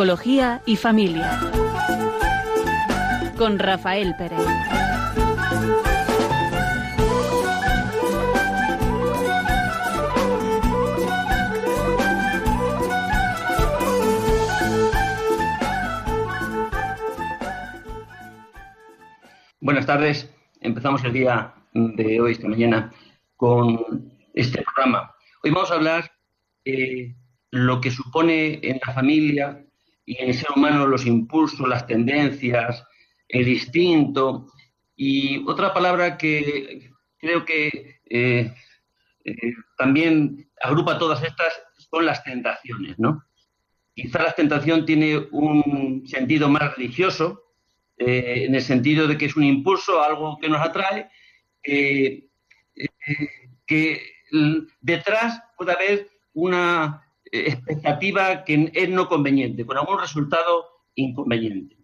Psicología y familia. Con Rafael Pérez. Buenas tardes. Empezamos el día de hoy, esta mañana, con este programa. Hoy vamos a hablar de lo que supone en la familia y en el ser humano los impulsos, las tendencias, el instinto y otra palabra que creo que eh, eh, también agrupa todas estas son las tentaciones, ¿no? Quizá la tentación tiene un sentido más religioso, eh, en el sentido de que es un impulso, algo que nos atrae, que detrás puede haber una expectativa que es no conveniente, con algún resultado inconveniente.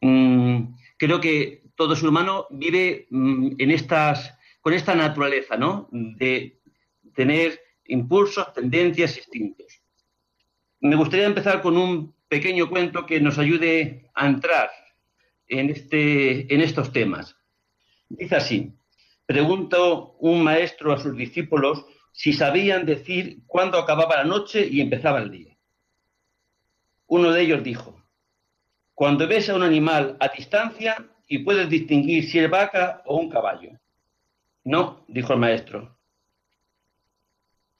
Mm, creo que todo ser humano vive mm, en estas, con esta naturaleza, ¿no? De tener impulsos, tendencias, instintos. Me gustaría empezar con un pequeño cuento que nos ayude a entrar en, este, en estos temas. Dice así, preguntó un maestro a sus discípulos si sabían decir cuándo acababa la noche y empezaba el día. Uno de ellos dijo, cuando ves a un animal a distancia y puedes distinguir si es vaca o un caballo. No, dijo el maestro.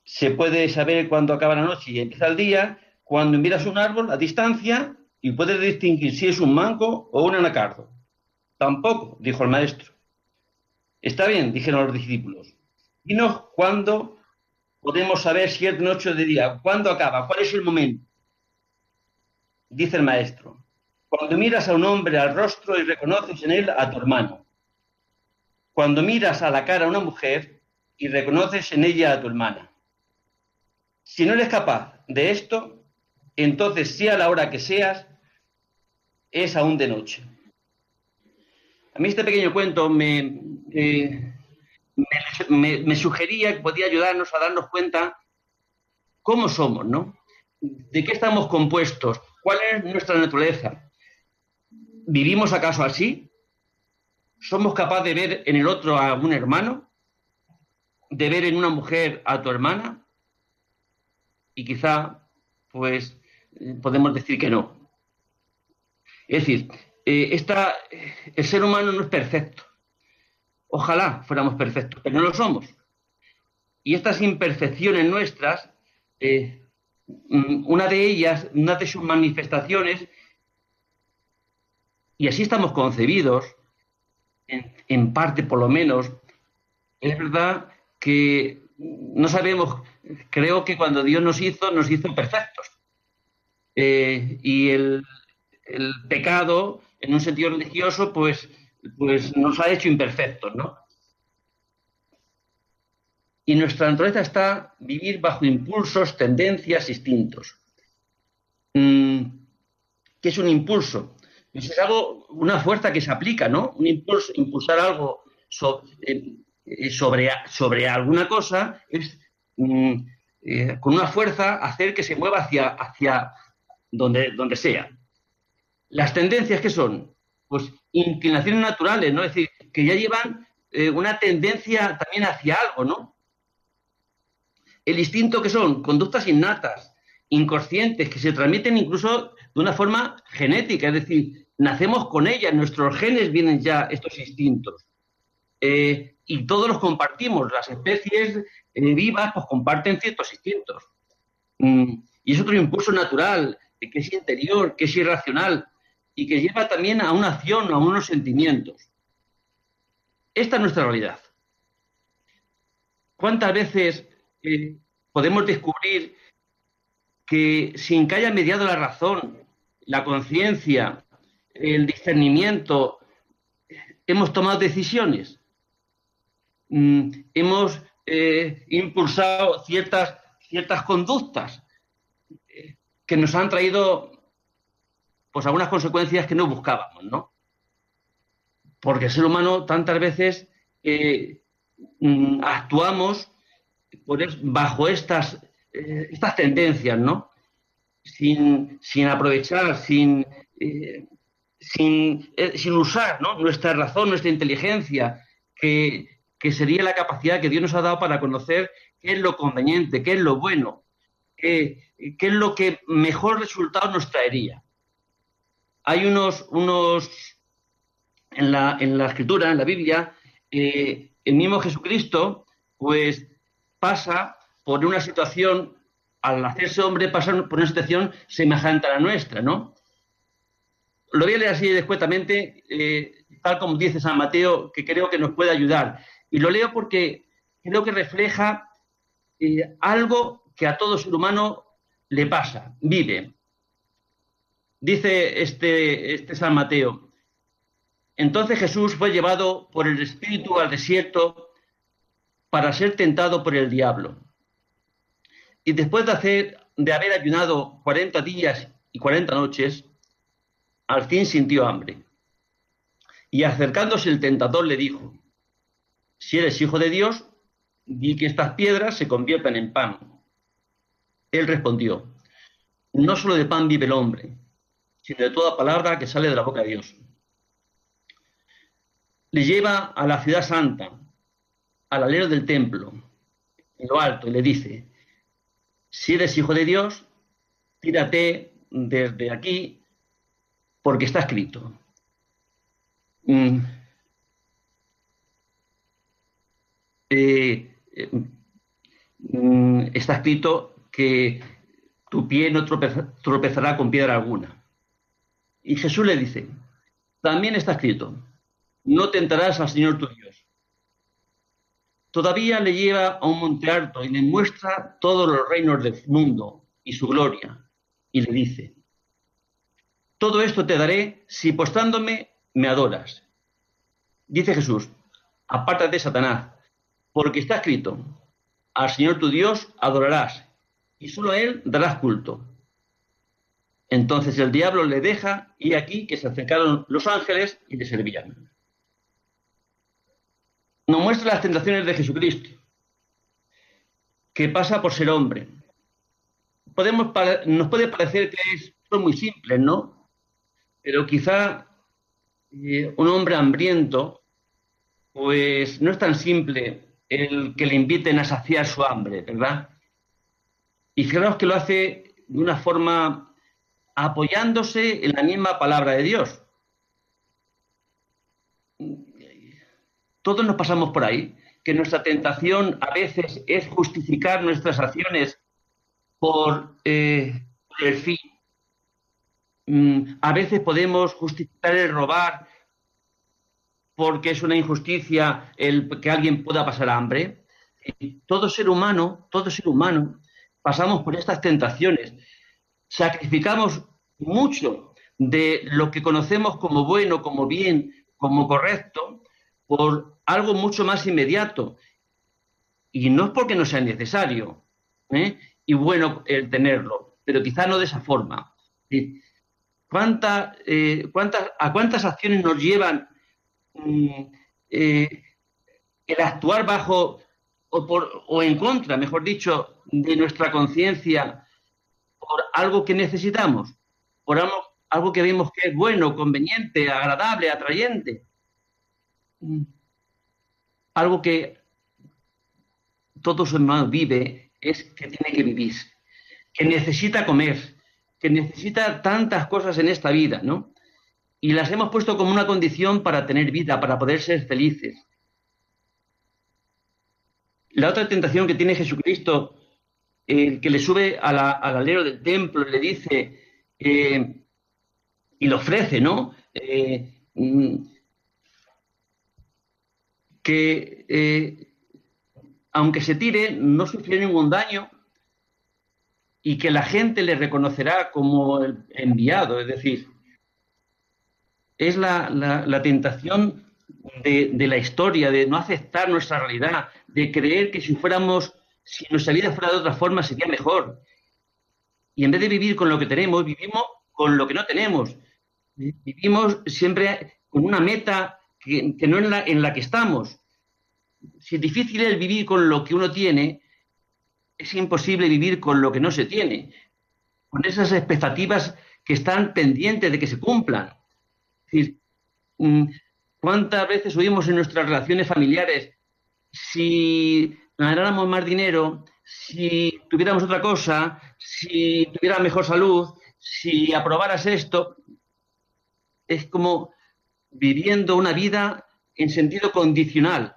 Se puede saber cuándo acaba la noche y empieza el día cuando miras un árbol a distancia y puedes distinguir si es un mango o un anacardo. Tampoco, dijo el maestro. Está bien, dijeron los discípulos. Dinos cuándo podemos saber si es noche o de día, cuándo acaba, cuál es el momento. Dice el maestro, cuando miras a un hombre al rostro y reconoces en él a tu hermano. Cuando miras a la cara a una mujer y reconoces en ella a tu hermana. Si no eres capaz de esto, entonces sea la hora que seas, es aún de noche. A mí este pequeño cuento me, eh, me, sugería que podía ayudarnos a darnos cuenta cómo somos, ¿no? ¿De qué estamos compuestos? ¿Cuál es nuestra naturaleza? ¿Vivimos acaso así? ¿Somos capaces de ver en el otro a un hermano? ¿De ver en una mujer a tu hermana? Y quizá, pues, podemos decir que no. Es decir, eh, el ser humano no es perfecto. Ojalá fuéramos perfectos, pero no lo somos. Y estas imperfecciones nuestras, eh, mm, una de ellas, una de sus manifestaciones, y así estamos concebidos, en, parte por lo menos, es verdad que no sabemos, creo que cuando Dios nos hizo, nos hizo perfectos. Eh, y el, el, pecado, en un sentido religioso, pues pues nos ha hecho imperfectos, ¿no? Y nuestra naturaleza está vivir bajo impulsos, tendencias, instintos. Mm, ¿Qué es un impulso? Pues es algo, una fuerza que se aplica, ¿no? Un impulso, impulsar algo eh, eh, sobre, sobre, alguna cosa es mm, eh, con una fuerza hacer que se mueva hacia, hacia donde, donde sea. Las tendencias, ¿qué son? Pues inclinaciones naturales, ¿no? Es decir, que ya llevan eh, una tendencia también hacia algo, ¿no? El instinto que son conductas innatas, inconscientes, que se transmiten incluso de una forma genética, es decir, nacemos con ellas, nuestros genes vienen ya estos instintos. Eh, y todos los compartimos, las especies eh, vivas pues comparten ciertos instintos. Mm, y es otro impulso natural, que es interior, que es irracional, y que lleva también a una acción, a unos sentimientos. Esta es nuestra realidad. ¿Cuántas veces eh, podemos descubrir que sin que haya mediado la razón, la conciencia, el discernimiento, hemos tomado decisiones? Mm, hemos eh, impulsado ciertas, ciertas conductas eh, que nos han traído pues algunas consecuencias que no buscábamos, ¿no? Porque el ser humano tantas veces eh, mm, actuamos bajo estas, eh, estas tendencias, ¿no? sin, aprovechar, sin, eh, sin, usar nuestra razón, nuestra inteligencia, que, que, sería la capacidad que Dios nos ha dado para conocer qué es lo conveniente, qué es lo bueno, qué, qué es lo que mejor resultado nos traería. Hay unos, unos en, la, en la escritura, en la Biblia, el mismo Jesucristo, pues pasa por una situación, al hacerse hombre, pasa por una situación semejante a la nuestra, ¿no? Lo voy a leer así descuetamente, eh, tal como dice San Mateo, que creo que nos puede ayudar. Y lo leo porque creo que refleja eh, algo que a todo ser humano le pasa, vive. Dice este, este San Mateo, entonces Jesús fue llevado por el Espíritu al desierto para ser tentado por el diablo. Y después de, de haber ayunado 40 días y 40 noches, al fin sintió hambre. Y acercándose el tentador le dijo, si eres hijo de Dios, di que estas piedras se conviertan en pan. Él respondió, no solo de pan vive el hombre, sino de toda palabra que sale de la boca de Dios. Le lleva a la ciudad santa, al alero del templo, en lo alto, y le dice, si eres hijo de Dios, tírate desde aquí, porque está escrito. Mm. Eh, mm, está escrito que tu pie no tropezará con piedra alguna. Y Jesús le dice, también está escrito, no tentarás al Señor tu Dios. Todavía le lleva a un monte alto y le muestra todos los reinos del mundo y su gloria. Y le dice, todo esto te daré si postándome me adoras. Dice Jesús, apártate, Satanás, porque está escrito, al Señor tu Dios adorarás y solo a Él darás culto. Entonces el diablo le deja y aquí que se acercaron los ángeles y le servían. Nos muestra las tentaciones de Jesucristo, que pasa por ser hombre. Podemos, nos puede parecer que es, son muy simples, ¿no? Pero quizá eh, un hombre hambriento, pues no es tan simple el que le inviten a saciar su hambre, ¿verdad? Y fijaros que lo hace de una forma apoyándose en la misma palabra de Dios. Todos nos pasamos por ahí, que nuestra tentación a veces es justificar nuestras acciones por, eh, el fin. Mm, a veces podemos justificar el robar porque es una injusticia el que alguien pueda pasar hambre. Todo ser humano, todo ser humano, pasamos por estas tentaciones sacrificamos mucho de lo que conocemos como bueno, como bien, como correcto, por algo mucho más inmediato. Y no es porque no sea necesario ¿eh? y bueno el tenerlo, pero quizá no de esa forma. ¿Cuánta, eh, cuántas, ¿A cuántas acciones nos llevan mm, eh, el actuar bajo o, por, o en contra, mejor dicho, de nuestra conciencia por algo que necesitamos, por algo, que vemos que es bueno, conveniente, agradable, atrayente. Mm. Algo que todo su hermano vive es que tiene que vivir, que necesita comer, que necesita tantas cosas en esta vida, ¿no? Y las hemos puesto como una condición para tener vida, para poder ser felices. La otra tentación que tiene Jesucristo el que le sube al alero del templo y le dice, eh, y le ofrece, ¿no? Eh, mm, que eh, aunque se tire, no sufrirá ningún daño y que la gente le reconocerá como el enviado, es decir, es la, tentación de, de, la historia, de no aceptar nuestra realidad, de creer que si fuéramos si nuestra vida fuera de otra forma sería mejor. Y en vez de vivir con lo que tenemos, vivimos con lo que no tenemos. Vivimos siempre con una meta que, no es la, en la que estamos. Si es difícil vivir con lo que uno tiene, es imposible vivir con lo que no se tiene. con esas expectativas que están pendientes de que se cumplan. Es decir, mm, ¿cuántas veces oímos en nuestras relaciones familiares, si ganáramos más dinero, si tuviéramos otra cosa, si tuviera mejor salud, si aprobaras esto, es como viviendo una vida en sentido condicional.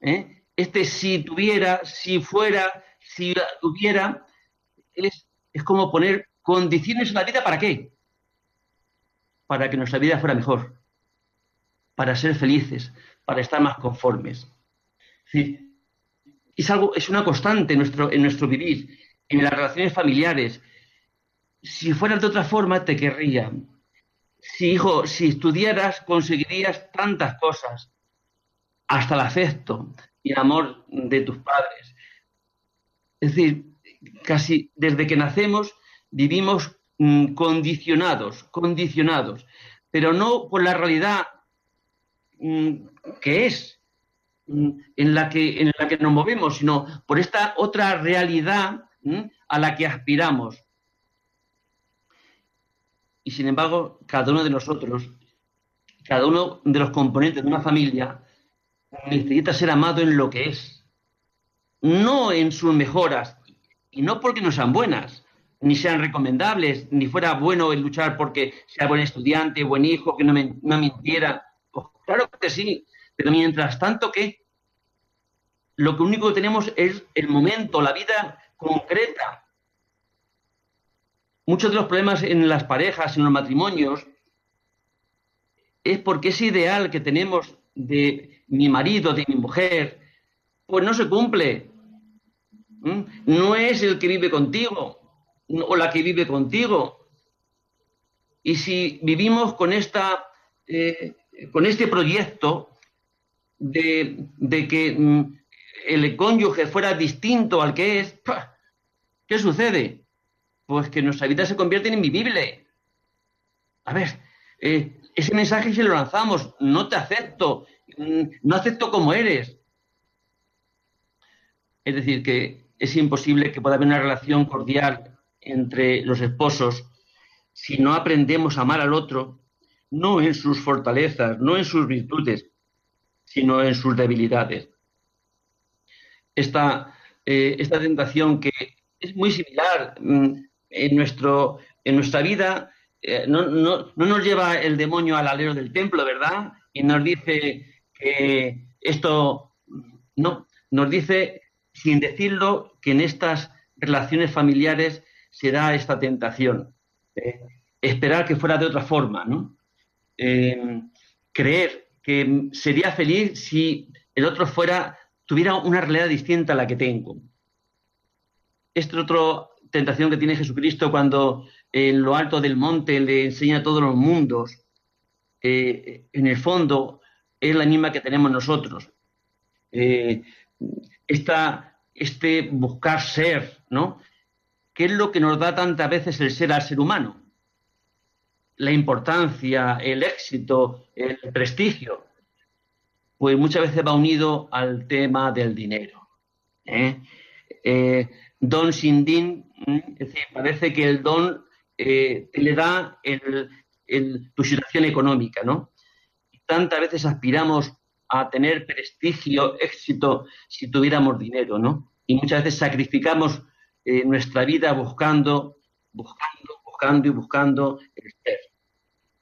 ¿eh? Este si tuviera, si fuera, si hubiera, es, es como poner condiciones en la vida para qué? Para que nuestra vida fuera mejor, para ser felices, para estar más conformes. Es algo, es una constante en nuestro, en nuestro vivir, en las relaciones familiares. Si fuera de otra forma, te querría. Si, hijo, si estudiaras, conseguirías tantas cosas, hasta el afecto y el amor de tus padres. Es decir, casi desde que nacemos vivimos mm, condicionados, condicionados, pero no por la realidad mm, que es, en, la que, en la que nos movemos, sino por esta otra realidad a la que aspiramos. Y sin embargo, cada uno de nosotros, cada uno de los componentes de una familia, necesita ser amado en lo que es, no en sus mejoras, y no porque no sean buenas, ni sean recomendables, ni fuera bueno el luchar porque sea buen estudiante, buen hijo, que no, me, no mintiera. Pues claro que sí, pero mientras tanto, ¿qué? Lo que único que tenemos es el momento, la vida concreta. Muchos de los problemas en las parejas, en los matrimonios, es porque ese ideal que tenemos de mi marido, de mi mujer, pues no se cumple. ¿Mm? No es el que vive contigo o la que vive contigo. Y si vivimos con, esta, eh, con este proyecto de, que mm, el cónyuge fuera distinto al que es, ¿qué sucede? Pues que nuestra vida se convierte en invivible. A ver, eh, ese mensaje se lo lanzamos, no te acepto, mm, no acepto como eres. Es decir, que es imposible que pueda haber una relación cordial entre los esposos si no aprendemos a amar al otro, no en sus fortalezas, no en sus virtudes, sino en sus debilidades. Esta, eh, esta tentación que es muy similar mm, en, nuestro, en nuestra vida eh, no, no, no, nos lleva el demonio al alero del templo, ¿verdad? Y nos dice que esto, no, nos dice, sin decirlo, que en estas relaciones familiares se da esta tentación. Eh, esperar que fuera de otra forma, ¿no? Creer que sería feliz si el otro fuera, tuviera una realidad distinta a la que tengo. Esta es otra tentación que tiene Jesucristo cuando en lo alto del monte le enseña a todos los mundos, eh, en el fondo es la misma que tenemos nosotros. Eh, este buscar ser, ¿no? ¿Qué es lo que nos da tantas veces el ser al ser humano? La importancia, el éxito, el prestigio. Pues muchas veces va unido al tema del dinero. ¿eh? don sin din, es decir, parece que el don eh, le da tu situación económica, ¿no? tantas veces aspiramos a tener prestigio, éxito, si tuviéramos dinero, ¿no? Y muchas veces sacrificamos eh, nuestra vida buscando, buscando, buscando y buscando el ser.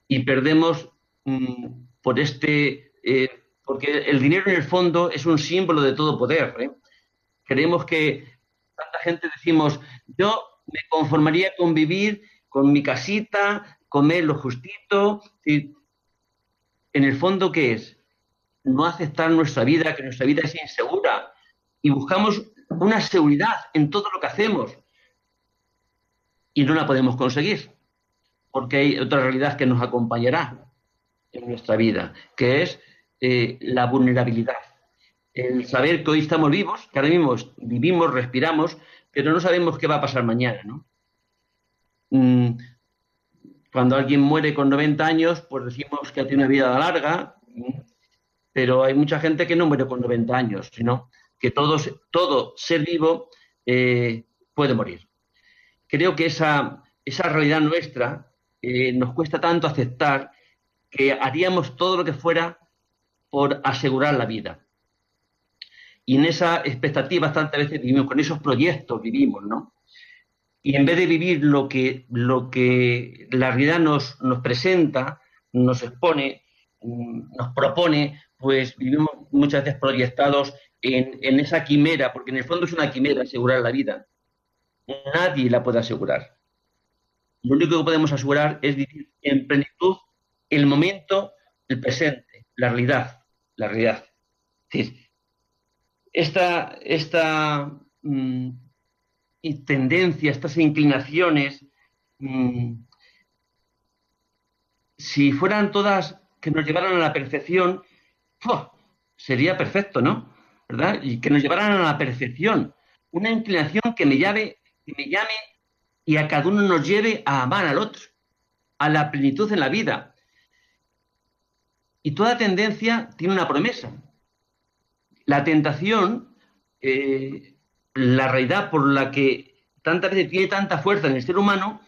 Y perdemos mm, por este, eh, porque el dinero en el fondo es un símbolo de todo poder. Creemos que tanta gente decimos, yo me conformaría con vivir con mi casita, comer lo justito. En el fondo, ¿qué es? No aceptar nuestra vida, que nuestra vida es insegura. Y buscamos una seguridad en todo lo que hacemos. Y no la podemos conseguir. Porque hay otra realidad que nos acompañará en nuestra vida, que es eh, la vulnerabilidad. El saber que hoy estamos vivos, que ahora mismo vivimos, respiramos, pero no sabemos qué va a pasar mañana, ¿no? Mm, cuando alguien muere con 90 años, pues decimos que tiene una vida larga, pero hay mucha gente que no muere con 90 años, sino que todo ser vivo eh, puede morir. Creo que esa, esa realidad nuestra eh, nos cuesta tanto aceptar que haríamos todo lo que fuera por asegurar la vida. Y en esa expectativa tantas veces vivimos, con esos proyectos vivimos, ¿no? Y en vez de vivir lo que, lo que la realidad nos, nos presenta, nos expone, mm, nos propone, pues vivimos muchas veces proyectados en, en, esa quimera, porque en el fondo es una quimera asegurar la vida. Nadie la puede asegurar. Lo único que podemos asegurar es vivir en plenitud el momento, el presente, la realidad, la realidad. Es decir, esta, esta mmm, tendencia, estas inclinaciones, mmm, si fueran todas que nos llevaran a la perfección, ¡oh! sería perfecto, ¿no? ¿Verdad? Y que nos llevaran a la perfección. Una inclinación que me llame, que me llame y a cada uno nos lleve a amar al otro, a la plenitud en la vida. Y toda tendencia tiene una promesa. La tentación, eh, la realidad por la que tantas veces tiene tanta fuerza en el ser humano,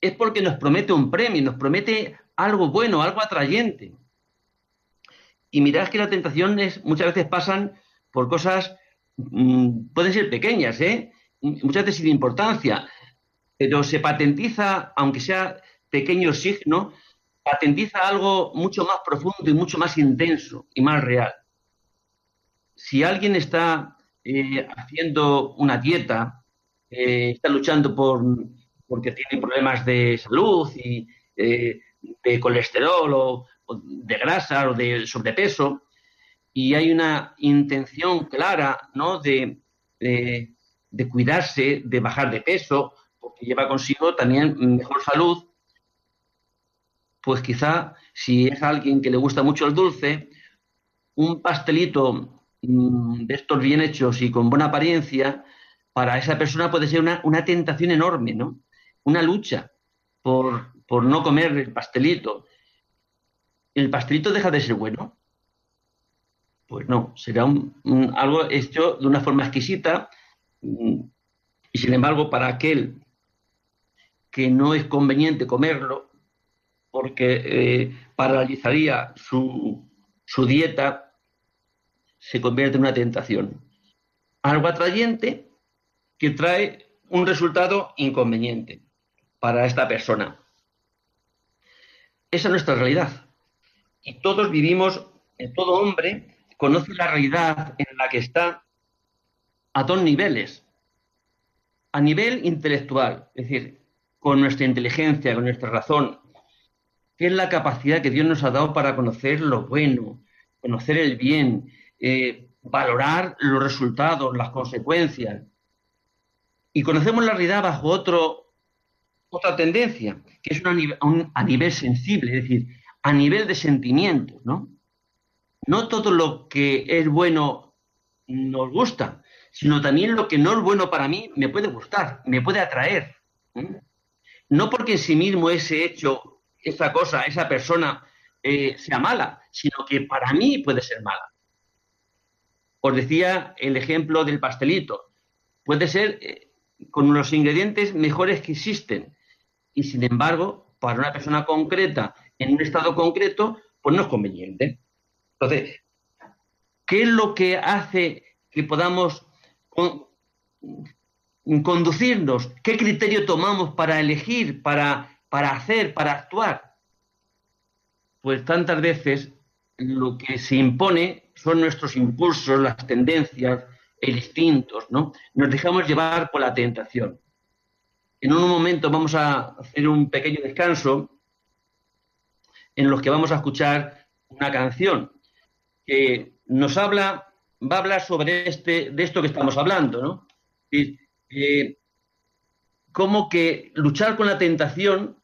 es porque nos promete un premio, nos promete algo bueno, algo atrayente. Y mirad que las tentaciones muchas veces pasan por cosas, mmm, pueden ser pequeñas, ¿eh? Muchas veces sin importancia, pero se patentiza, aunque sea pequeño signo, patentiza algo mucho más profundo y mucho más intenso y más real. Si alguien está eh, haciendo una dieta, eh, está luchando por porque tiene problemas de salud y eh, de colesterol o, de grasa o de sobrepeso, y hay una intención clara ¿no? de, de cuidarse, de bajar de peso, porque lleva consigo también mejor salud, pues quizá si es alguien que le gusta mucho el dulce, un pastelito mmm, de estos bien hechos y con buena apariencia, para esa persona puede ser una, una tentación enorme, ¿no? Una lucha por, por, no comer el pastelito. ¿El pastelito deja de ser bueno? Pues no, será un, un, algo hecho de una forma exquisita y sin embargo para aquel que no es conveniente comerlo porque eh, paralizaría su, su dieta, se convierte en una tentación. Algo atrayente que trae un resultado inconveniente para esta persona. Esa es nuestra realidad. Y todos vivimos, todo hombre conoce la realidad en la que está a dos niveles. A nivel intelectual, es decir, con nuestra inteligencia, con nuestra razón, que es la capacidad que Dios nos ha dado para conocer lo bueno, conocer el bien, eh, valorar los resultados, las consecuencias. Y conocemos la realidad bajo otro, otra tendencia, que es una, un, a nivel sensible, es decir, a nivel de sentimientos, ¿no? No todo lo que es bueno nos gusta, sino también lo que no es bueno para mí me puede gustar, me puede atraer. ¿eh? no porque en sí mismo ese hecho, esa cosa, esa persona eh, sea mala, sino que para mí puede ser mala. Os decía el ejemplo del pastelito. Puede ser eh, con los ingredientes mejores que existen. Y sin embargo, para una persona concreta, en un estado concreto, pues no es conveniente. Entonces, ¿qué es lo que hace que podamos conducirnos, qué criterio tomamos para elegir, para, para hacer, para actuar. Pues tantas veces lo que se impone son nuestros impulsos, las tendencias, el instintos, ¿no? Nos dejamos llevar por la tentación. En un momento vamos a hacer un pequeño descanso en los que vamos a escuchar una canción que nos habla, va a hablar sobre este, de esto que estamos hablando, ¿no? eh, como que luchar con la tentación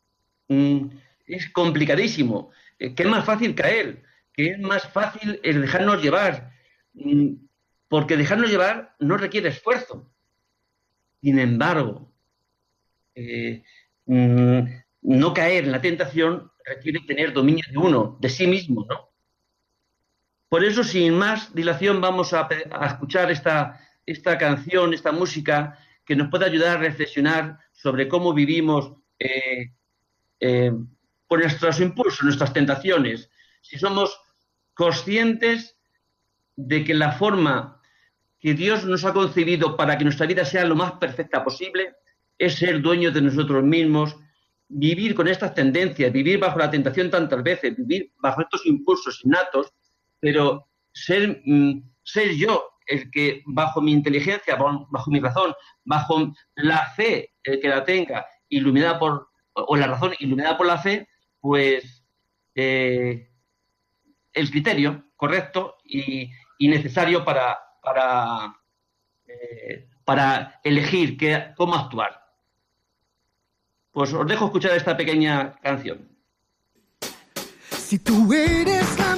mmm, es complicadísimo, eh, que es más fácil caer, que es más fácil dejarnos llevar, mmm, porque dejarnos llevar no requiere esfuerzo. Sin embargo, eh, mmm, no caer en la tentación requiere tener dominio de uno, de sí mismo, ¿no? Por eso, sin más dilación, vamos a, escuchar esta, esta canción, esta música que nos puede ayudar a reflexionar sobre cómo vivimos eh, eh, por nuestros impulsos, nuestras tentaciones, si somos conscientes de que la forma que Dios nos ha concebido para que nuestra vida sea lo más perfecta posible es ser dueños de nosotros mismos, vivir con estas tendencias, vivir bajo la tentación tantas veces, vivir bajo estos impulsos innatos, pero ser, mm, ser yo el que bajo mi inteligencia, bajo mi razón, bajo la fe, el que la tenga, iluminada por, o la razón iluminada por la fe, pues eh, el criterio correcto y, necesario para, para, eh, para elegir qué, cómo actuar. Pues os dejo escuchar esta pequeña canción. Si tú eres la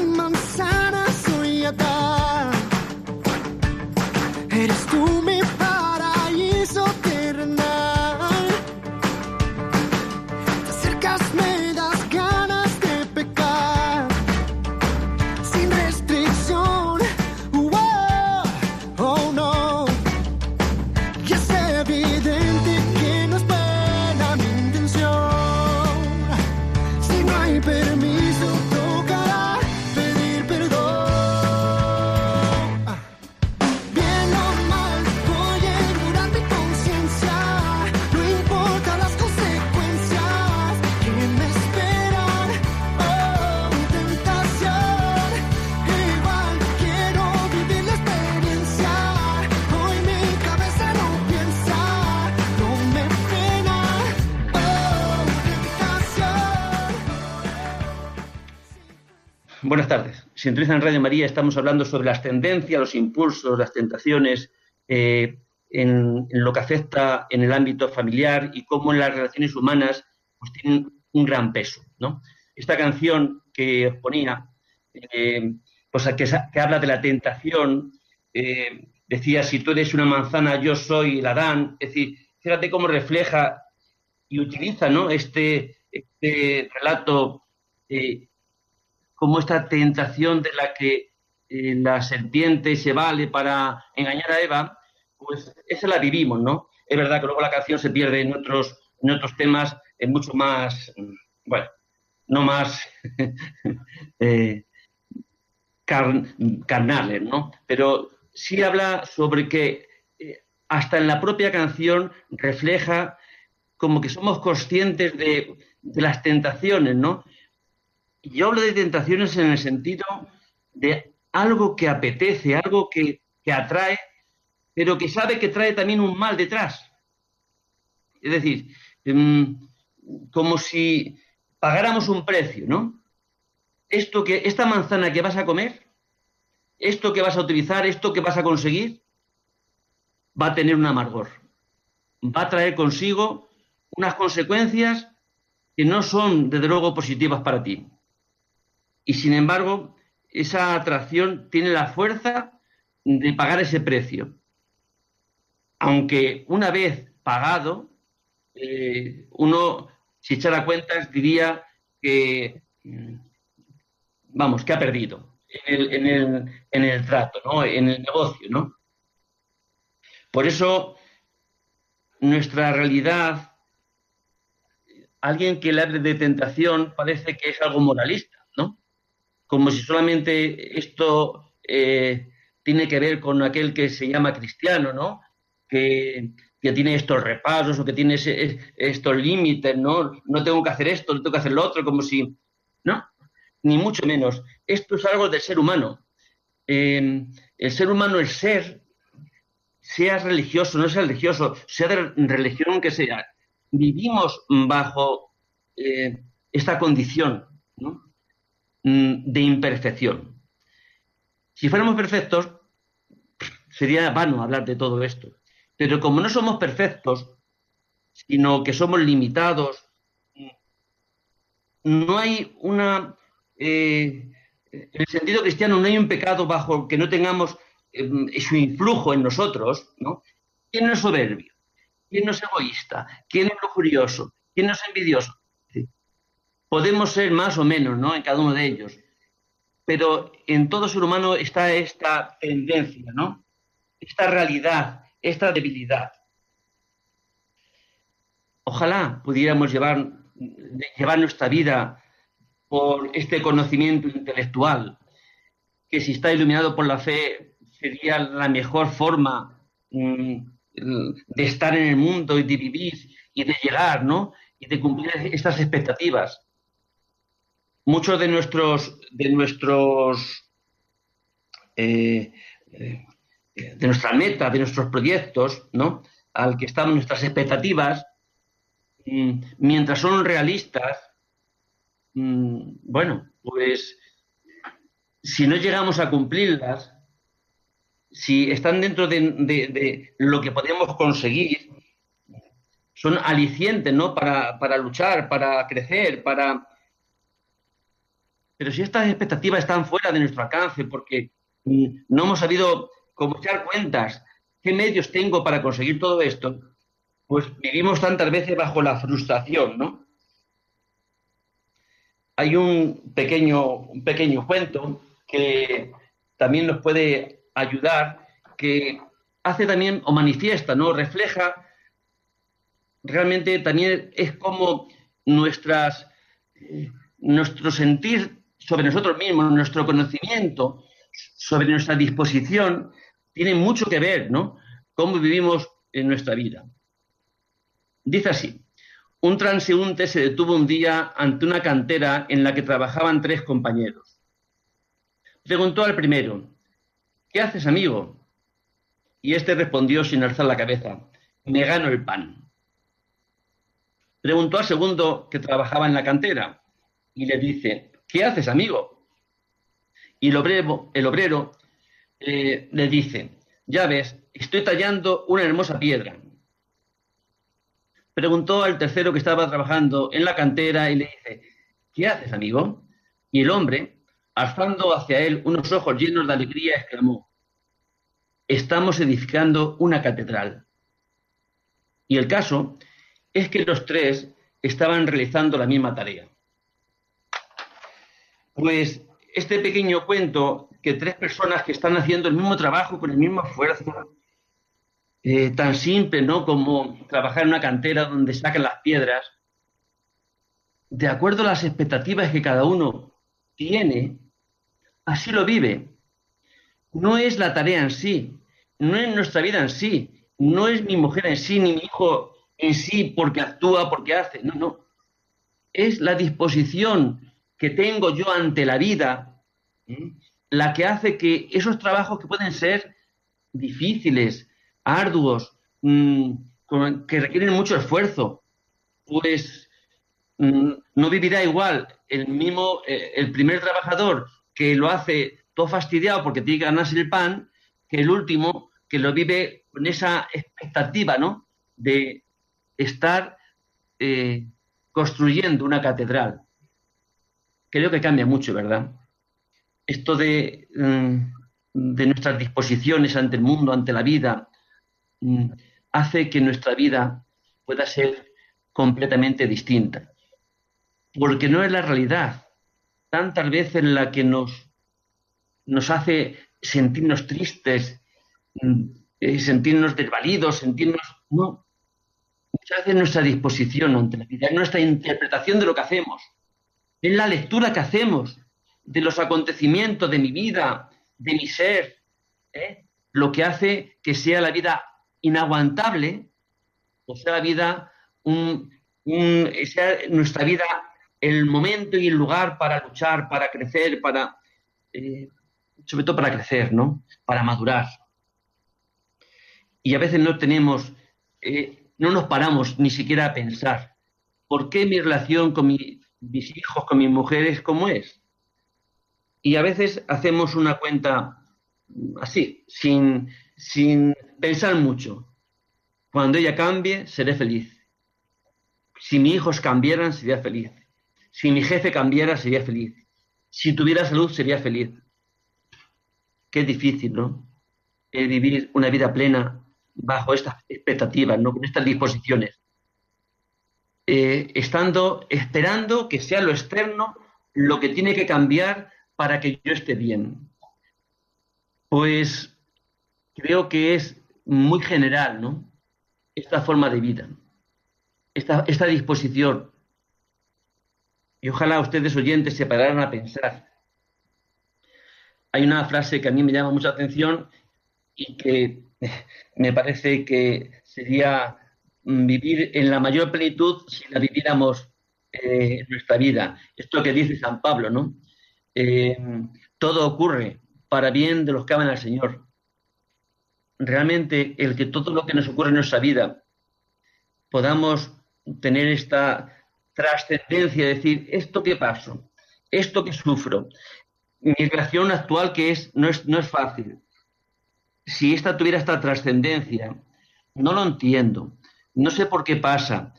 Buenas tardes. Sintoniza en Radio María. Estamos hablando sobre las tendencias, los impulsos, las tentaciones eh, en, lo que afecta en el ámbito familiar y cómo en las relaciones humanas pues, tienen un gran peso. ¿no? Esta canción que os ponía, eh, pues, que, habla de la tentación, eh, decía, si tú eres una manzana, yo soy el Adán. Es decir, fíjate cómo refleja y utiliza ¿no? este, este relato como esta tentación de la que eh, la serpiente se vale para engañar a Eva, pues esa la vivimos, ¿no? Es verdad que luego la canción se pierde en otros, en otros temas eh, mucho más, bueno, no más eh, car- carnales, ¿no? Pero sí habla sobre que eh, hasta en la propia canción refleja como que somos conscientes de las tentaciones, ¿no? Yo hablo de tentaciones en el sentido de algo que apetece, algo que, que atrae, pero que sabe que trae también un mal detrás. Es decir, em, como si pagáramos un precio, ¿no? Esto que, esta manzana que vas a comer, esto que vas a utilizar, esto que vas a conseguir, va a tener un amargor. Va a traer consigo unas consecuencias que no son, desde luego, positivas para ti. Y sin embargo, esa atracción tiene la fuerza de pagar ese precio. Aunque una vez pagado, eh, uno, si echara cuentas, diría que, mm, vamos, que ha perdido en el, en el, trato, ¿no? en el negocio. ¿no? Por eso, nuestra realidad, alguien que le hable de tentación parece que es algo moralista, ¿no? Como si solamente esto eh, tiene que ver con aquel que se llama cristiano, ¿no? Que, que tiene estos repasos o que tiene estos límites, ¿no? No tengo que hacer esto, no tengo que hacer lo otro, como si... No, ni mucho menos. Esto es algo del ser humano. Eh, el ser humano, el ser, sea religioso, no sea religioso, sea de religión que sea, vivimos bajo eh, esta condición ¿no? Mm, de imperfección. Si fuéramos perfectos, sería vano hablar de todo esto. Pero como no somos perfectos, sino que somos limitados, no hay una... eh, en el sentido cristiano no hay un pecado bajo que no tengamos eh, su influjo en nosotros, ¿no? ¿Quién no es soberbio? ¿Quién no es egoísta? ¿Quién es lujurioso? ¿Quién no es envidioso? Podemos ser más o menos, ¿no? En cada uno de ellos. Pero en todo ser humano está esta tendencia, ¿no? Esta realidad, esta debilidad. ojalá pudiéramos llevar, llevar nuestra vida por este conocimiento intelectual, que si está iluminado por la fe sería la mejor forma mm, de estar en el mundo y de vivir y de llegar, ¿no? Y de cumplir estas expectativas. Muchos de nuestros, de nuestros, eh, eh, de nuestra meta, de nuestros proyectos, ¿no? Al que están nuestras expectativas, mm, mientras son realistas, mm, bueno, pues si no llegamos a cumplirlas, si están dentro de, lo que podemos conseguir, son alicientes, ¿no? Para, para, luchar, para crecer, para... Pero si estas expectativas están fuera de nuestro alcance, porque mm, no hemos sabido cómo echar cuentas, qué medios tengo para conseguir todo esto, pues vivimos tantas veces bajo la frustración, ¿no? Hay un pequeño, un pequeño cuento que también nos puede ayudar, que hace también o manifiesta, ¿no? Refleja realmente también es como nuestras nuestro sentir sobre nosotros mismos, nuestro conocimiento, sobre nuestra disposición, tiene mucho que ver, ¿no? Cómo vivimos en nuestra vida. Dice así, un transeúnte se detuvo un día ante una cantera en la que trabajaban tres compañeros. Preguntó al primero, ¿qué haces, amigo? Y éste respondió sin alzar la cabeza, me gano el pan. Preguntó al segundo que trabajaba en la cantera y le dice, ¿qué haces, amigo? Y el obrero, el obrero eh, le dice, ya ves, estoy tallando una hermosa piedra. Preguntó al tercero que estaba trabajando en la cantera y le dice, ¿qué haces, amigo? Y el hombre, alzando hacia él unos ojos llenos de alegría, exclamó, estamos edificando una catedral. Y el caso es que los tres estaban realizando la misma tarea. Pues este pequeño cuento, que tres personas que están haciendo el mismo trabajo con el mismo esfuerzo, eh, tan simple, ¿no? Como trabajar en una cantera donde sacan las piedras, de acuerdo a las expectativas que cada uno tiene, así lo vive. No es la tarea en sí, no es nuestra vida en sí, no es mi mujer en sí, ni mi hijo en sí porque actúa, porque hace, no, no. Es la disposición que tengo yo ante la vida la que hace que esos trabajos que pueden ser difíciles, arduos, mm, que requieren mucho esfuerzo, pues mm, no vivirá igual el mismo, eh, el primer trabajador que lo hace todo fastidiado porque tiene que ganarse el pan, que el último que lo vive con esa expectativa, ¿no? De estar eh, construyendo una catedral. Creo que cambia mucho, ¿verdad? Esto de, mm, de nuestras disposiciones ante el mundo, ante la vida, mm, hace que nuestra vida pueda ser completamente distinta. Porque no es la realidad tantas veces la que nos, nos hace sentirnos tristes, mm, eh, sentirnos desvalidos, sentirnos... No, muchas veces nuestra disposición ante la vida, es nuestra interpretación de lo que hacemos, es la lectura que hacemos de los acontecimientos de mi vida, de mi ser, ¿eh? lo que hace que sea la vida inaguantable, o sea la vida, sea nuestra vida el momento y el lugar para luchar, para crecer, para, eh, sobre todo para crecer, ¿no? Para madurar. Y a veces no tenemos, eh, no nos paramos ni siquiera a pensar, ¿por qué mi relación con mis hijos, con mis mujeres, cómo es? Y a veces hacemos una cuenta así, sin, sin pensar mucho. Cuando ella cambie, seré feliz. Si mis hijos cambiaran, sería feliz. Si mi jefe cambiara, sería feliz. Si tuviera salud, sería feliz. Qué difícil, ¿no? Vivir una vida plena bajo estas expectativas, ¿no? Con estas disposiciones. Eh, estando, esperando que sea lo externo lo que tiene que cambiar para que yo esté bien. Pues creo que es muy general, ¿no? Esta forma de vida. esta, esta disposición. Y ojalá ustedes oyentes se pararan a pensar. Hay una frase que a mí me llama mucha atención y que me parece que sería vivir en la mayor plenitud si la viviéramos eh, nuestra vida. Esto que dice San Pablo, ¿no? Eh, todo ocurre para bien de los que aman al Señor. Realmente el que todo lo que nos ocurre en nuestra vida podamos tener esta trascendencia, decir, esto que paso, esto que sufro, mi relación actual que es no, es, no es fácil. Si esta tuviera esta trascendencia, no lo entiendo, no sé por qué pasa,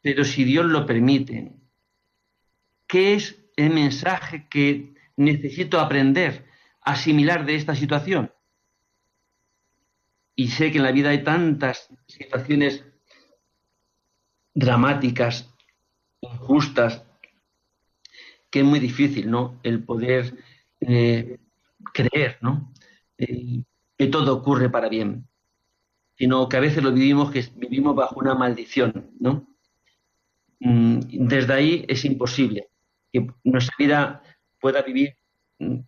pero si Dios lo permite, ¿qué es el mensaje que necesito aprender, asimilar de esta situación? Y sé que en la vida hay tantas situaciones dramáticas, injustas, que es muy difícil, ¿no? El poder eh, creer, ¿no? Eh, que todo ocurre para bien, sino que a veces lo vivimos que vivimos bajo una maldición, ¿no? Mm, desde ahí es imposible que nuestra vida pueda vivir, mm,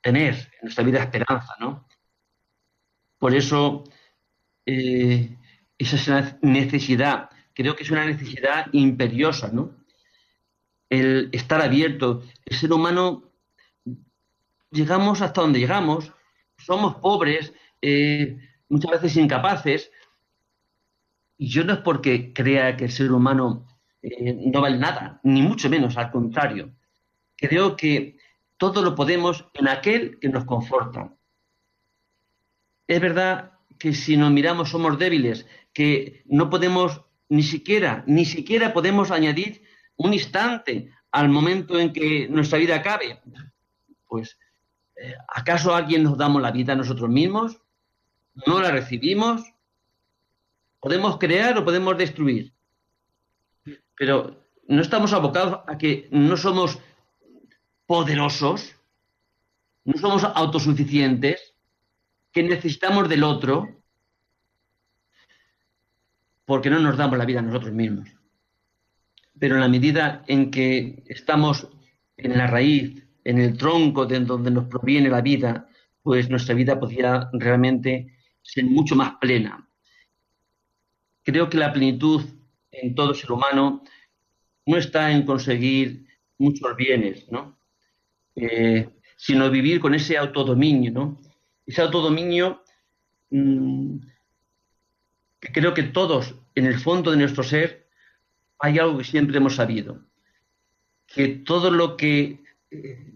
tener en nuestra vida esperanza, ¿no? Por eso eh, esa es una necesidad, creo que es una necesidad imperiosa, ¿no? El estar abierto, el ser humano, llegamos hasta donde llegamos, somos pobres, eh, muchas veces incapaces, y yo no es porque crea que el ser humano eh, no vale nada, ni mucho menos, al contrario. Creo que todo lo podemos en aquel que nos conforta. Es verdad que si nos miramos somos débiles, que no podemos ni siquiera, ni siquiera podemos añadir un instante al momento en que nuestra vida acabe. Pues, eh, ¿acaso alguien nos damos la vida a nosotros mismos? ¿No la recibimos? ¿Podemos crear o podemos destruir? pero no estamos abocados a que no somos poderosos, no somos autosuficientes, que necesitamos del otro, porque no nos damos la vida a nosotros mismos. Pero en la medida en que estamos en la raíz, en el tronco de donde nos proviene la vida, pues nuestra vida podría realmente ser mucho más plena. Creo que la plenitud en todo ser humano no está en conseguir muchos bienes, ¿no? Eh, sino vivir con ese autodominio, ¿no? Ese autodominio mm, que creo que todos, en el fondo de nuestro ser, hay algo que siempre hemos sabido, que todo lo que eh,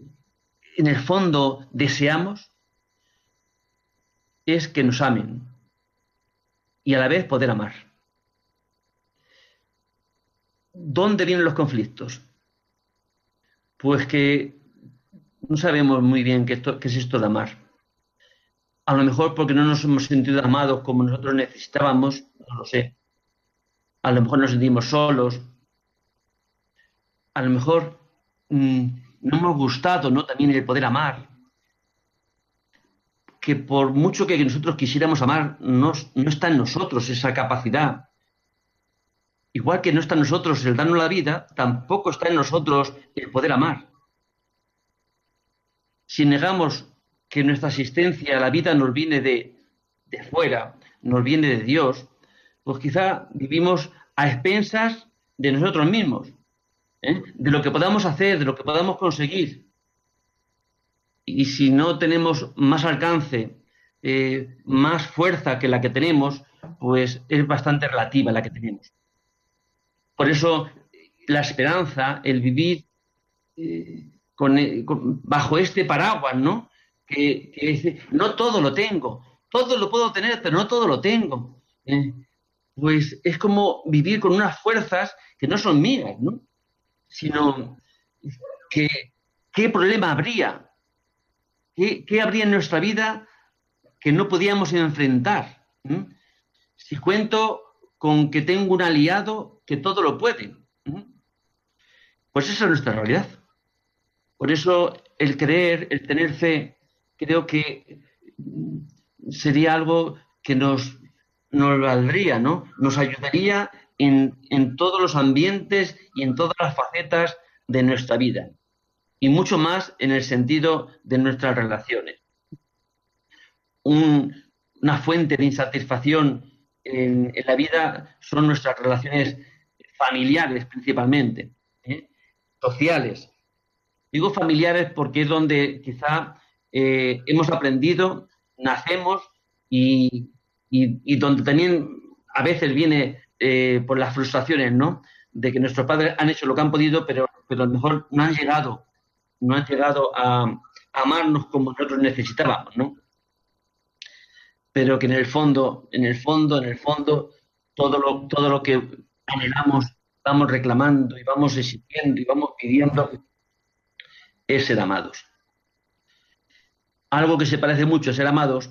en el fondo deseamos es que nos amen y a la vez poder amar. ¿Dónde vienen los conflictos? Pues que no sabemos muy bien qué, es esto de amar. A lo mejor porque no nos hemos sentido amados como nosotros necesitábamos, no lo sé. A lo mejor nos sentimos solos. A lo mejor mm, no hemos gustado ¿no? también el poder amar. Que por mucho que nosotros quisiéramos amar, no está en nosotros esa capacidad igual que no está en nosotros el darnos la vida, tampoco está en nosotros el poder amar. Si negamos que nuestra asistencia a la vida nos viene de, fuera, nos viene de Dios, pues quizá vivimos a expensas de nosotros mismos, ¿eh? de lo que podamos hacer, de lo que podamos conseguir. Y si no tenemos más alcance, eh, más fuerza que la que tenemos, pues es bastante relativa la que tenemos. Por eso la esperanza, el vivir eh, eh, bajo este paraguas, ¿no? Que, dice, no todo lo tengo, todo lo puedo tener, pero no todo lo tengo. ¿eh? pues es como vivir con unas fuerzas que no son mías, ¿no? Sino que qué problema habría, qué, habría en nuestra vida que no podíamos enfrentar. Si cuento con que tengo un aliado que todo lo puede. Pues esa es nuestra realidad. Por eso el creer, el tener fe, creo que sería algo que nos, nos valdría, ¿no? Nos ayudaría en, en todos los ambientes y en todas las facetas de nuestra vida, y mucho más en el sentido de nuestras relaciones. Un- una fuente de insatisfacción en, la vida son nuestras relaciones familiares principalmente, ¿eh? sociales. Digo familiares porque es donde quizá eh, hemos aprendido, nacemos y, y- y donde también a veces viene eh, por las frustraciones, ¿no? De que nuestros padres han hecho lo que han podido, pero, pero a lo mejor no han llegado, no han llegado a, amarnos como nosotros necesitábamos, ¿no? Pero que en el fondo, en el fondo, en el fondo, todo lo, todo lo que anhelamos, vamos reclamando y vamos exigiendo y vamos pidiendo es ser amados. Algo que se parece mucho a ser amados,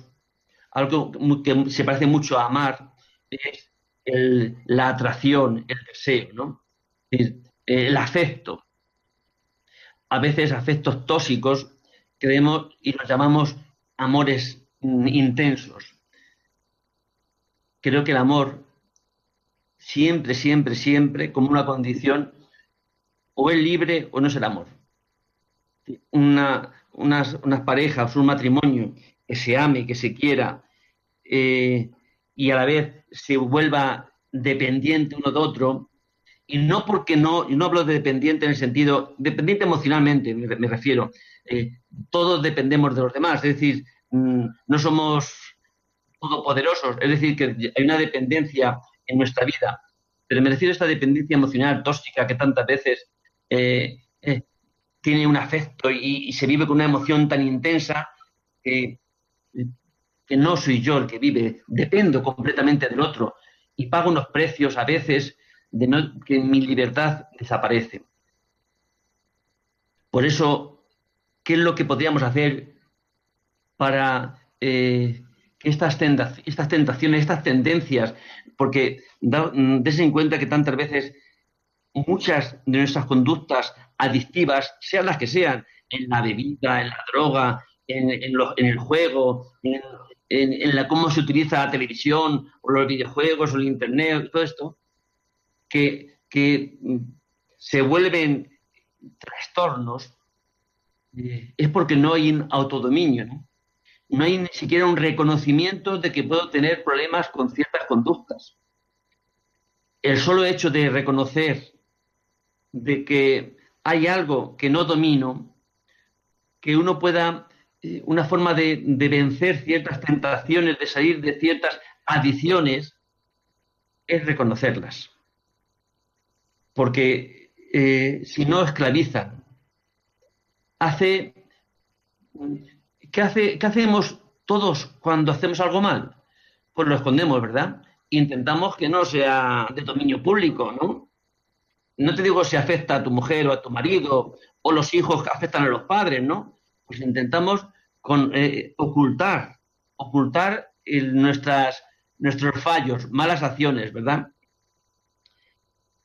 algo que se parece mucho a amar, es el- la atracción, el deseo, ¿no? Decir, el afecto. A veces afectos tóxicos creemos y los llamamos amores intensos. Creo que el amor siempre, siempre, siempre, como una condición, o es libre o no es el amor. Una, unas, unas parejas, un matrimonio que se ame, que se quiera, eh, y a la vez se vuelva dependiente uno de otro, y no porque no, y no hablo de dependiente en el sentido, dependiente emocionalmente, me, refiero, eh, todos dependemos de los demás, es decir, mm, no somos todopoderosos, es decir, que hay una dependencia en nuestra vida, pero me refiero a esta dependencia emocional tóxica que tantas veces eh, eh, tiene un afecto y, se vive con una emoción tan intensa que no soy yo el que vive, dependo completamente del otro. Y pago unos precios a veces de no, que mi libertad desaparece. Por eso, ¿qué es lo que podríamos hacer para eh, que estas, tenta- estas tentaciones, estas tendencias, porque da, mm, en cuenta que tantas veces muchas de nuestras conductas adictivas, sean las que sean, en la bebida, en la droga, en, en los- en el juego, en, en- en la cómo se utiliza la televisión, o los videojuegos, o el internet, todo esto, que, se vuelven trastornos, eh, es porque no hay un autodominio, ¿no? No hay ni siquiera un reconocimiento de que puedo tener problemas con ciertas conductas. El solo hecho de reconocer de que hay algo que no domino, que uno pueda, eh, una forma de, de vencer ciertas tentaciones, de salir de ciertas adicciones, es reconocerlas. Porque eh, si no esclavizan, hace, ¿qué, hace, ¿qué hacemos todos cuando hacemos algo mal? Pues lo escondemos, ¿verdad? Intentamos que no sea de dominio público, ¿no? No te digo si afecta a tu mujer o a tu marido o los hijos que afectan a los padres, ¿no? Pues intentamos con, eh, ocultar, ocultar el- nuestras, nuestros fallos, malas acciones, ¿verdad?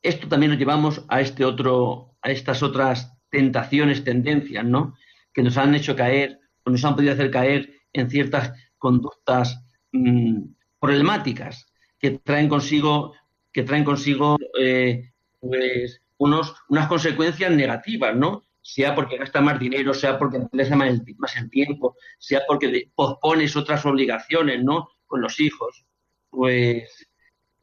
Esto también lo llevamos a este otro, a estas otras tentaciones, tendencias, ¿no? Que nos han hecho caer o nos han podido hacer caer en ciertas conductas mm, problemáticas que traen consigo, que traen consigo eh, pues unos, unas consecuencias negativas, ¿no? Sea porque gasta más dinero, sea porque empieza más el, más el tiempo, sea porque pospones otras obligaciones, ¿no? Con los hijos. Pues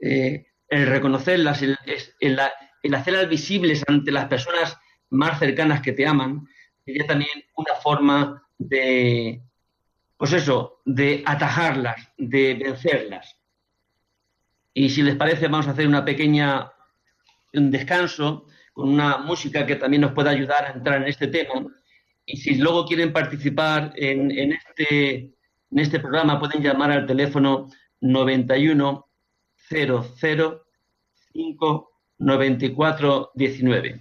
eh, el reconocerlas, el, el, el hacerlas visibles ante las personas más cercanas que te aman, sería también una forma de, pues eso, de atajarlas, de vencerlas. Y si les parece, vamos a hacer una pequeña un descanso con una música que también nos pueda ayudar a entrar en este tema. Y si luego quieren participar en, en este, en este programa, pueden llamar al teléfono 91 00 5 94 19.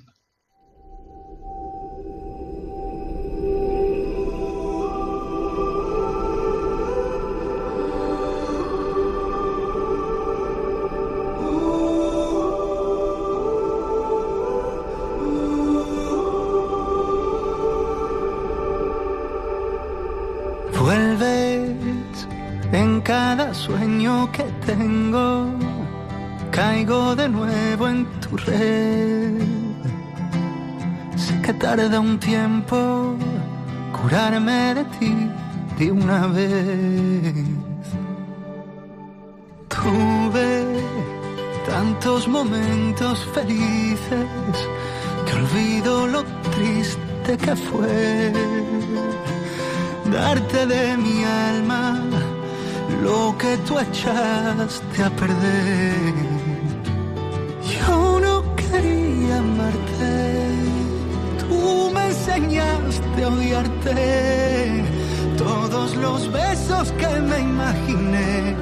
Vuelves en cada sueño que tengo. Caigo de nuevo en tu red. Sé que tarda un tiempo curarme de ti de una vez. Tuve tantos momentos felices que olvido lo triste que fue darte de mi alma lo que tú echaste a perder. A odiarte. Todos los besos que me imaginé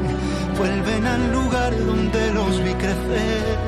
vuelven al lugar donde los vi crecer.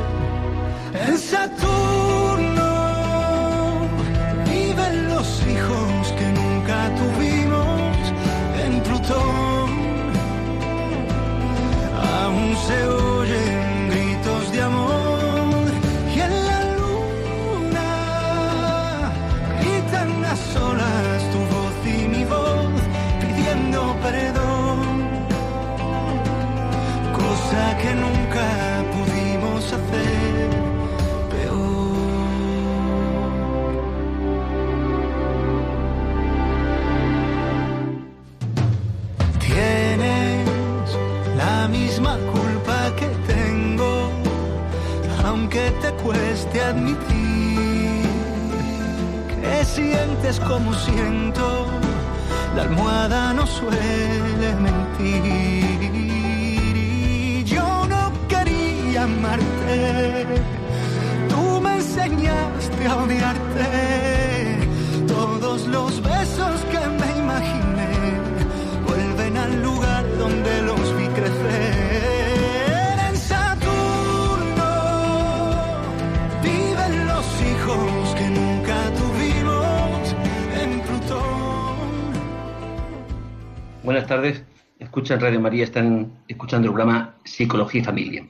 Escuchan Radio María, están escuchando el programa Psicología y Familia.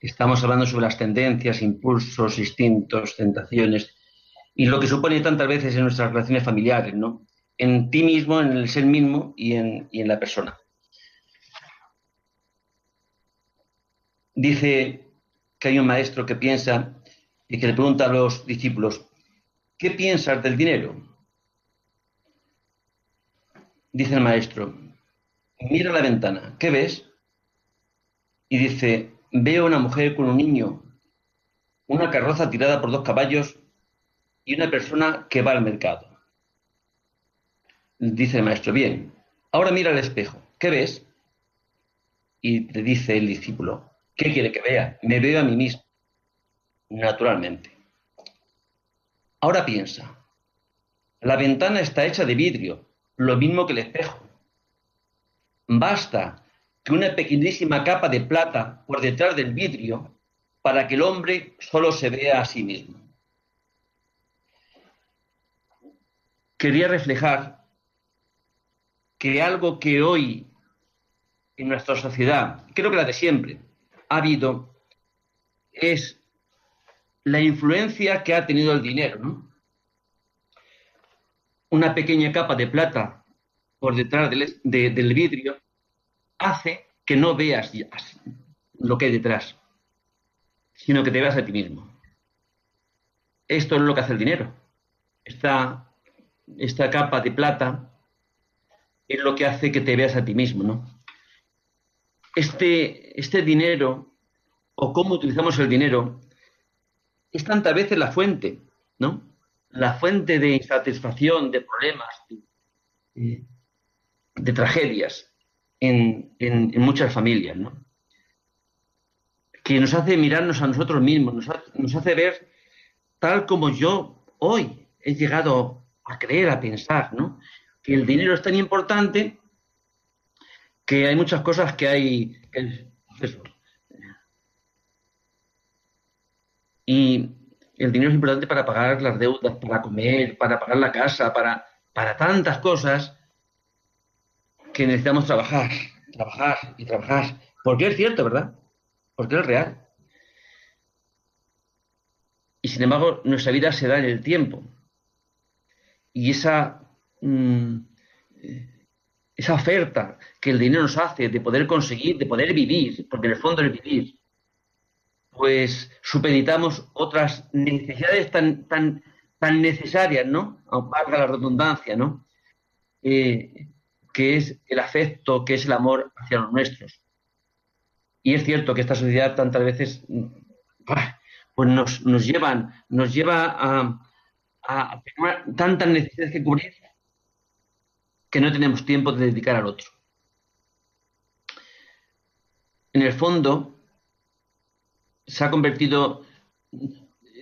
Estamos hablando sobre las tendencias, impulsos, instintos, tentaciones y lo que supone tantas veces en nuestras relaciones familiares, ¿no? En ti mismo, en el ser mismo y en, y en la persona. Dice que hay un maestro que piensa y que le pregunta a los discípulos, ¿qué piensas del dinero? Dice el maestro, mira la ventana, ¿qué ves? Y dice, veo una mujer con un niño, una carroza tirada por dos caballos y una persona que va al mercado. Dice el maestro, bien, ahora mira al espejo, ¿qué ves? Y le dice el discípulo, ¿qué quiere que vea? Me veo a mí mismo, naturalmente. Ahora piensa, la ventana está hecha de vidrio, lo mismo que el espejo. Basta que una pequeñísima capa de plata por detrás del vidrio para que el hombre solo se vea a sí mismo. Quería reflejar que algo que hoy en nuestra sociedad, creo que la de siempre, ha habido es la influencia que ha tenido el dinero, ¿no? Una pequeña capa de plata por detrás del, de- del vidrio hace que no veas lo que hay detrás, sino que te veas a ti mismo. Esto es lo que hace el dinero. Esta, esta capa de plata es lo que hace que te veas a ti mismo, ¿no? Este, este dinero, o cómo utilizamos el dinero, es tantas veces la fuente, ¿no? La fuente de insatisfacción, de problemas, de, de tragedias en, en- muchas familias, ¿no? Que nos hace mirarnos a nosotros mismos, nos hace, ver tal como yo hoy he llegado a creer, a pensar, ¿no? Que el dinero es tan importante que hay muchas cosas que hay. Y el dinero es importante para pagar las deudas, para comer, para pagar la casa, para, para tantas cosas que necesitamos trabajar, trabajar y trabajar. Porque es cierto, ¿verdad? Porque es real. Y sin embargo, nuestra vida se da en el tiempo. Y esa, mm, esa oferta que el dinero nos hace de poder conseguir, de poder vivir, porque en el fondo es vivir, pues supeditamos otras necesidades tan, tan, tan necesarias, ¿no? Valga la redundancia, ¿no? Eh, que es el afecto, que es el amor hacia los nuestros. Y es cierto que esta sociedad tantas veces pues nos, llevan, nos lleva a, a tantas necesidades que cubrir que no tenemos tiempo de dedicar al otro. En el fondo, se ha convertido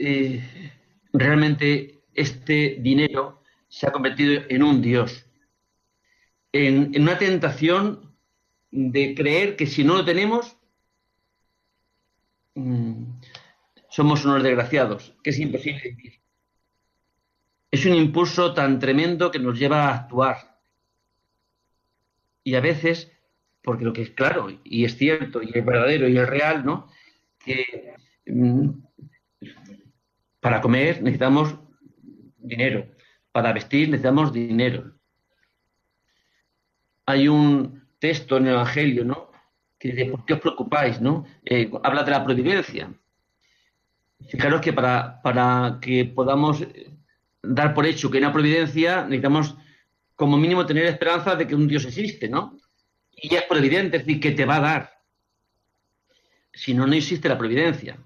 eh, realmente este dinero se ha convertido en un Dios, en, una tentación de creer que si no lo tenemos, mmm, somos unos desgraciados, que es imposible vivir. Es un impulso tan tremendo que nos lleva a actuar. Y a veces, porque lo que es claro y es cierto y es verdadero y es real, ¿no? Que mm, para comer necesitamos dinero, para vestir necesitamos dinero. Hay un texto en el Evangelio, ¿no? Que dice, ¿por qué os preocupáis, no? Eh, habla de la providencia. Fijaros que para, para que podamos dar por hecho que hay una providencia, necesitamos como mínimo tener esperanza de que un Dios existe, ¿no? Y ya es providente, es decir, que te va a dar. Si no, no existe la providencia.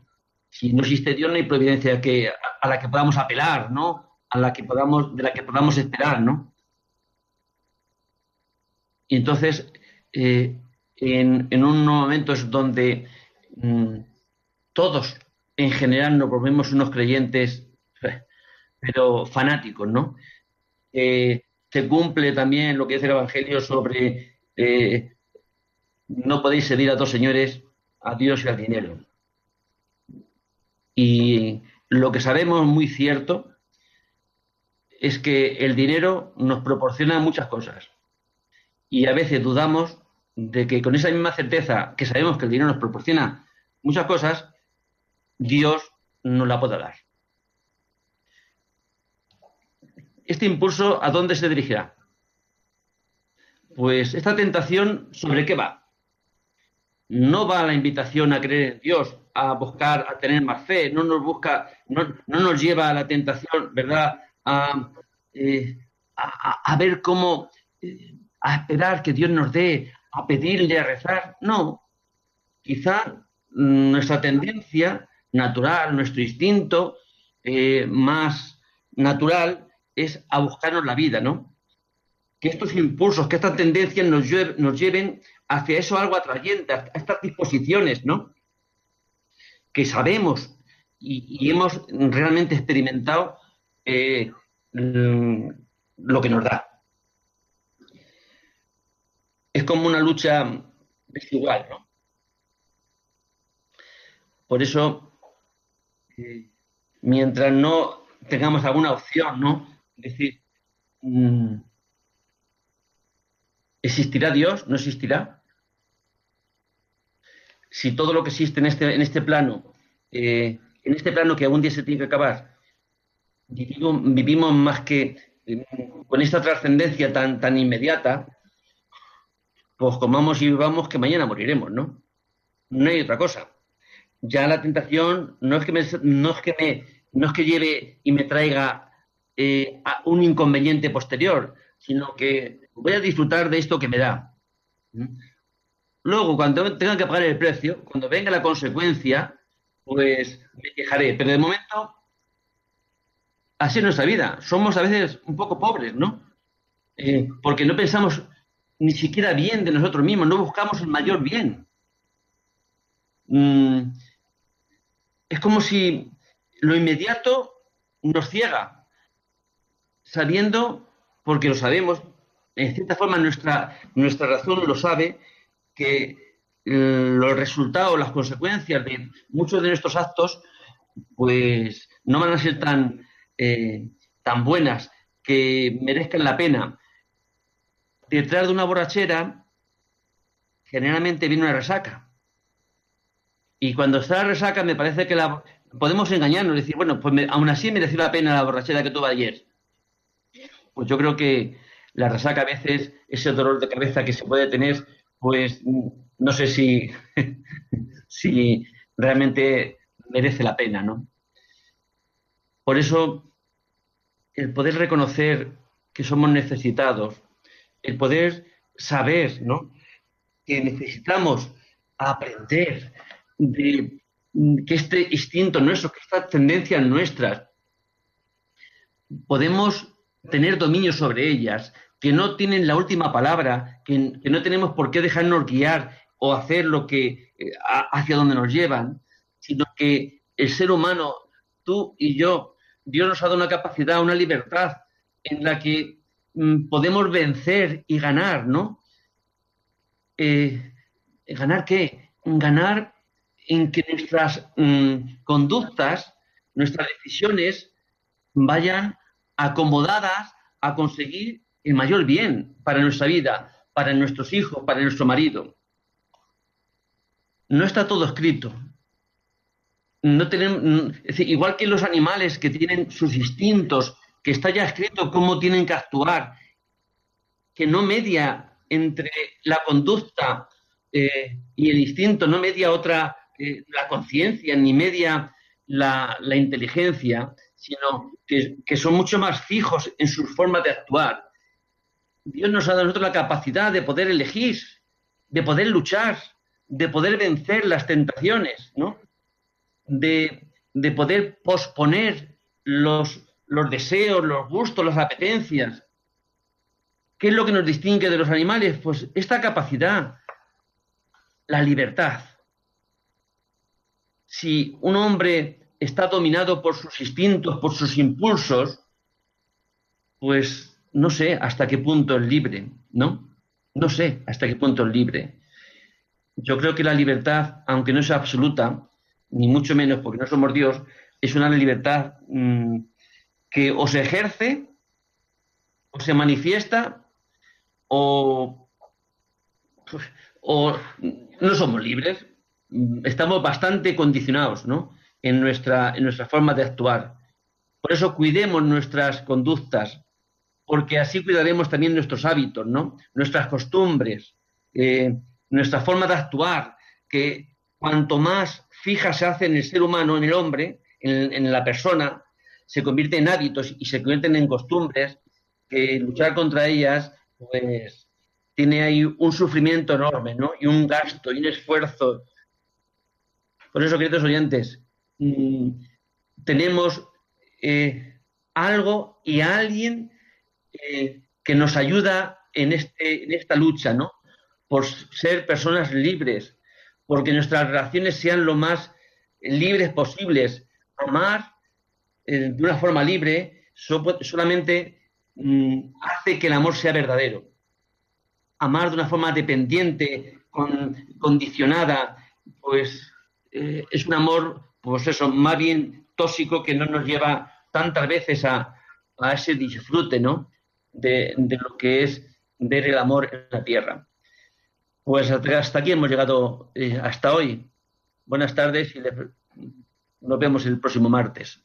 Si no existe Dios, no hay providencia que, a, la que podamos apelar, ¿no? A la que podamos, de la que podamos esperar, ¿no? Y entonces, eh, en, en unos momentos donde mmm, todos en general nos volvemos unos creyentes pero fanáticos, ¿no? Eh, se cumple también lo que dice el Evangelio sobre eh, no podéis servir a dos señores, a Dios y al dinero. Y lo que sabemos muy cierto es que el dinero nos proporciona muchas cosas. Y a veces dudamos de que con esa misma certeza que sabemos que el dinero nos proporciona muchas cosas, Dios nos la pueda dar. ¿Este impulso a dónde se dirigirá? Pues esta tentación, ¿sobre qué va? No va la invitación a creer en Dios, a buscar, a tener más fe, no nos busca, no, no nos lleva a la tentación, ¿verdad? A, eh, a ver cómo, eh, a esperar que Dios nos dé, a pedirle, a rezar. No. Quizá nuestra tendencia natural, nuestro instinto eh, más natural es a buscarnos la vida, ¿no? Que estos impulsos, que estas tendencias nos, nos lleven hacia eso algo atrayente, a estas disposiciones, ¿no? Que sabemos y, hemos realmente experimentado eh, mm, lo que nos da. Es como una lucha desigual, ¿no? Por eso, eh, mientras no tengamos alguna opción, ¿no? Es decir, mm, ¿existirá Dios? ¿No existirá? Si todo lo que existe en este, en este plano, eh, en este plano que algún día se tiene que acabar, vivimos, más que mm, con esta trascendencia tan, tan inmediata, pues comamos y vivamos que mañana moriremos, ¿no? No hay otra cosa. Ya la tentación no es que no es que me, no es que lleve y me traiga eh, un inconveniente posterior, sino que voy a disfrutar de esto que me da. ¿Mm? Luego, cuando tenga que pagar el precio, cuando venga la consecuencia, pues me quejaré. Pero de momento, así es nuestra vida. Somos a veces un poco pobres, ¿no? Eh, porque no pensamos ni siquiera bien de nosotros mismos, no buscamos el mayor bien. Mm, es como si lo inmediato nos ciega, sabiendo, porque lo sabemos, en cierta forma nuestra, nuestra razón lo sabe, que mm, los resultados, las consecuencias de muchos de nuestros actos, pues no van a ser tan, eh, tan buenas que merezcan la pena. Detrás de una borrachera, generalmente viene una resaca. Y cuando está la resaca, me parece que la podemos engañarnos, decir, bueno, pues aún así mereció la pena la borrachera que tuve ayer pues yo creo que la resaca a veces, ese dolor de cabeza que se puede tener, pues no sé si, si realmente merece la pena, ¿no? Por eso, el poder reconocer que somos necesitados, el poder saber, ¿no? Que necesitamos aprender de que este instinto nuestro, que estas tendencias nuestras, podemos tener dominio sobre ellas, que no tienen la última palabra, que, no tenemos por qué dejarnos guiar o hacer lo que eh, hacia donde nos llevan, sino que el ser humano, tú y yo, Dios nos ha dado una capacidad, una libertad en la que mm, podemos vencer y ganar, ¿no? Eh, ¿Ganar qué? Ganar en que nuestras mm, conductas, nuestras decisiones vayan acomodadas a conseguir el mayor bien para nuestra vida, para nuestros hijos, para nuestro marido. No está todo escrito. No tenemos, igual que los animales que tienen sus instintos, que está ya escrito cómo tienen que actuar, que no media entre la conducta eh, y el instinto, no media otra, eh, la conciencia, ni media la, la inteligencia, sino que, son mucho más fijos en sus formas de actuar. Dios nos ha dado a nosotros la capacidad de poder elegir, de poder luchar, de poder vencer las tentaciones, ¿no? De, poder posponer los, los deseos, los gustos, las apetencias. ¿Qué es lo que nos distingue de los animales? Pues esta capacidad, la libertad. Si un hombre está dominado por sus instintos, por sus impulsos, pues no sé hasta qué punto es libre, ¿no? No sé hasta qué punto es libre. Yo creo que la libertad, aunque no sea absoluta, ni mucho menos porque no somos Dios, es una libertad mm, que o se ejerce, o se manifiesta, o, o no somos libres. Estamos bastante condicionados, ¿no? en nuestra, en forma de actuar. Por eso cuidemos nuestras conductas, porque así cuidaremos también nuestros hábitos, ¿no? Nuestras costumbres, eh, nuestra forma de actuar, que cuanto más fija se hace en el ser humano, en el hombre, en la persona, se convierte en hábitos y se convierten en costumbres, que luchar contra ellas, pues tiene ahí un sufrimiento enorme, ¿no? Y un gasto y un esfuerzo. Por eso, queridos oyentes, Mm, tenemos eh, algo y alguien eh, que nos ayuda en, este, en esta lucha, ¿no? Por ser personas libres, porque nuestras relaciones sean lo más libres posibles. Amar de una forma libre solamente mm, hace que el amor sea verdadero. Amar de una forma dependiente, condicionada, pues es un amor pues eso, más bien tóxico que no nos lleva tantas veces a, ese disfrute, ¿no? De, lo que es ver el amor en la tierra. Pues hasta aquí hemos llegado eh, hasta hoy. Buenas tardes y nos vemos el próximo martes.